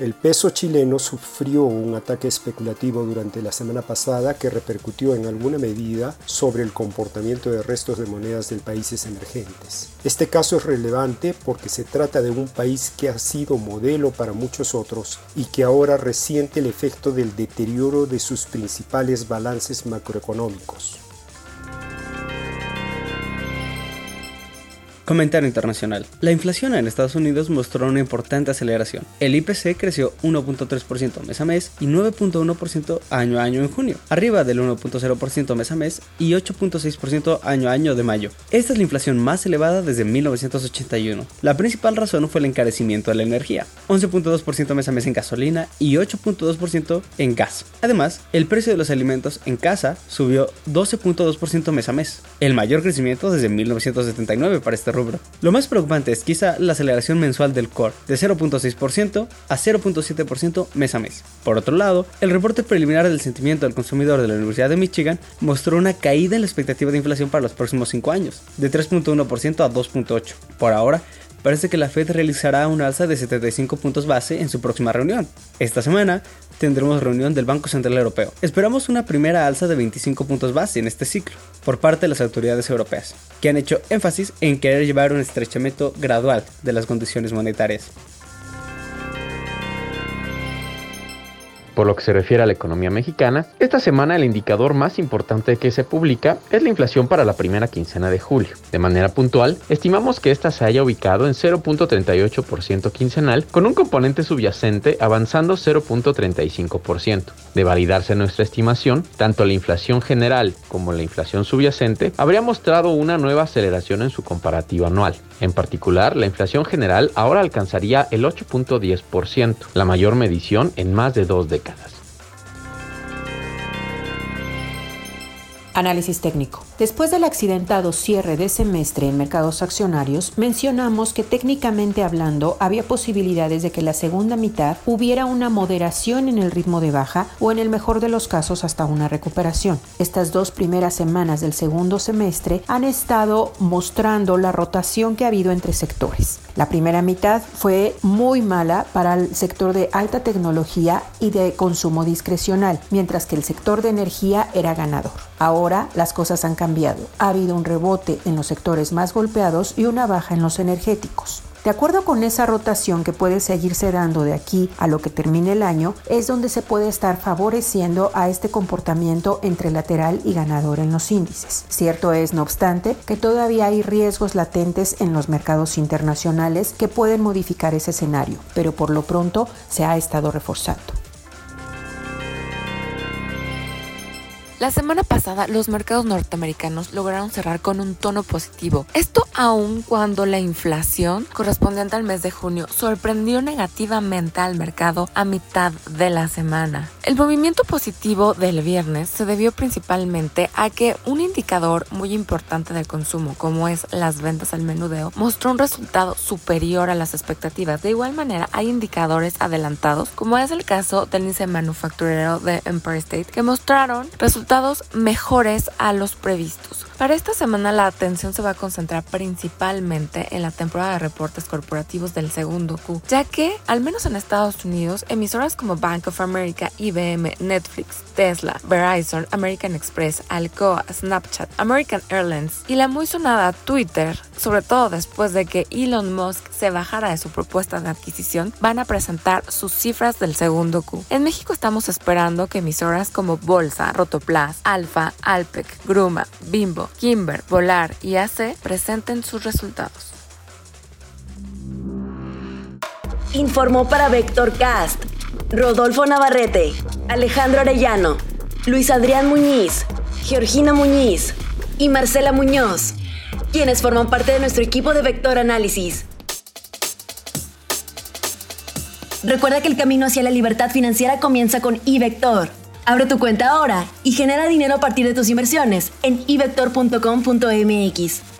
El peso chileno sufrió un ataque especulativo durante la semana pasada que repercutió en alguna medida sobre el comportamiento de restos de monedas de países emergentes. Este caso es relevante porque se trata de un país que ha sido modelo para muchos otros y que ahora resiente el efecto del deterioro de sus principales balances macroeconómicos. Comentario internacional. La inflación en Estados Unidos mostró una importante aceleración. El IPC creció 1.3% mes a mes y 9.1% año a año en junio, arriba del 1.0% mes a mes y 8.6% año a año de mayo. Esta es la inflación más elevada desde 1981. La principal razón fue el encarecimiento de la energía, 11.2% mes a mes en gasolina y 8.2% en gas. Además, el precio de los alimentos en casa subió 12.2% mes a mes, el mayor crecimiento desde 1979 para este lo más preocupante es quizá la aceleración mensual del core, de 0.6% a 0.7% mes a mes. Por otro lado, el reporte preliminar del sentimiento del consumidor de la Universidad de Michigan mostró una caída en la expectativa de inflación para los próximos 5 años, de 3.1% a 2.8%. Por ahora, parece que la Fed realizará un alza de 75 puntos base en su próxima reunión. Esta semana tendremos reunión del Banco Central Europeo. Esperamos una primera alza de 25 puntos base en este ciclo por parte de las autoridades europeas, que han hecho énfasis en querer llevar un estrechamiento gradual de las condiciones monetarias. Por lo que se refiere a la economía mexicana, esta semana el indicador más importante que se publica es la inflación para la primera quincena de julio. De manera puntual, estimamos que esta se haya ubicado en 0.38% quincenal, con un componente subyacente avanzando 0.35%. De validarse nuestra estimación, tanto la inflación general como la inflación subyacente habría mostrado una nueva aceleración en su comparativa anual. En particular, la inflación general ahora alcanzaría el 8.10%, la mayor medición en más de dos décadas. Análisis técnico. Después del accidentado cierre de semestre en mercados accionarios, mencionamos que técnicamente hablando había posibilidades de que la segunda mitad hubiera una moderación en el ritmo de baja o en el mejor de los casos hasta una recuperación. Estas dos primeras semanas del segundo semestre han estado mostrando la rotación que ha habido entre sectores. La primera mitad fue muy mala para el sector de alta tecnología y de consumo discrecional, mientras que el sector de energía era ganador. Ahora las cosas han cambiado. Ha habido un rebote en los sectores más golpeados y una baja en los energéticos. De acuerdo con esa rotación que puede seguirse dando de aquí a lo que termine el año, es donde se puede estar favoreciendo a este comportamiento entre lateral y ganador en los índices. Cierto es, no obstante, que todavía hay riesgos latentes en los mercados internacionales que pueden modificar ese escenario, pero por lo pronto se ha estado reforzando. La semana pasada los mercados norteamericanos lograron cerrar con un tono positivo. Esto aun cuando la inflación correspondiente al mes de junio sorprendió negativamente al mercado a mitad de la semana. El movimiento positivo del viernes se debió principalmente a que un indicador muy importante del consumo, como es las ventas al menudeo, mostró un resultado superior a las expectativas. De igual manera, hay indicadores adelantados, como es el caso del índice manufacturero de Empire State, que mostraron resultados mejores a los previstos. Para esta semana la atención se va a concentrar principalmente en la temporada de reportes corporativos del segundo Q, ya que, al menos en Estados Unidos, emisoras como Bank of America, IBM, Netflix, Tesla, Verizon, American Express, Alcoa, Snapchat, American Airlines y la muy sonada Twitter, sobre todo después de que Elon Musk se bajara de su propuesta de adquisición, van a presentar sus cifras del segundo Q. En México estamos esperando que emisoras como Bolsa, Rotoplas, Alfa, Alpec, Gruma, Bimbo, Kimber, Volar y AC presenten sus resultados. Informó para Vector Cast Rodolfo Navarrete, Alejandro Arellano, Luis Adrián Muñiz, Georgina Muñiz y Marcela Muñoz, quienes forman parte de nuestro equipo de Vector Análisis. Recuerda que el camino hacia la libertad financiera comienza con iVector. Abre tu cuenta ahora y genera dinero a partir de tus inversiones en ivector.com.mx.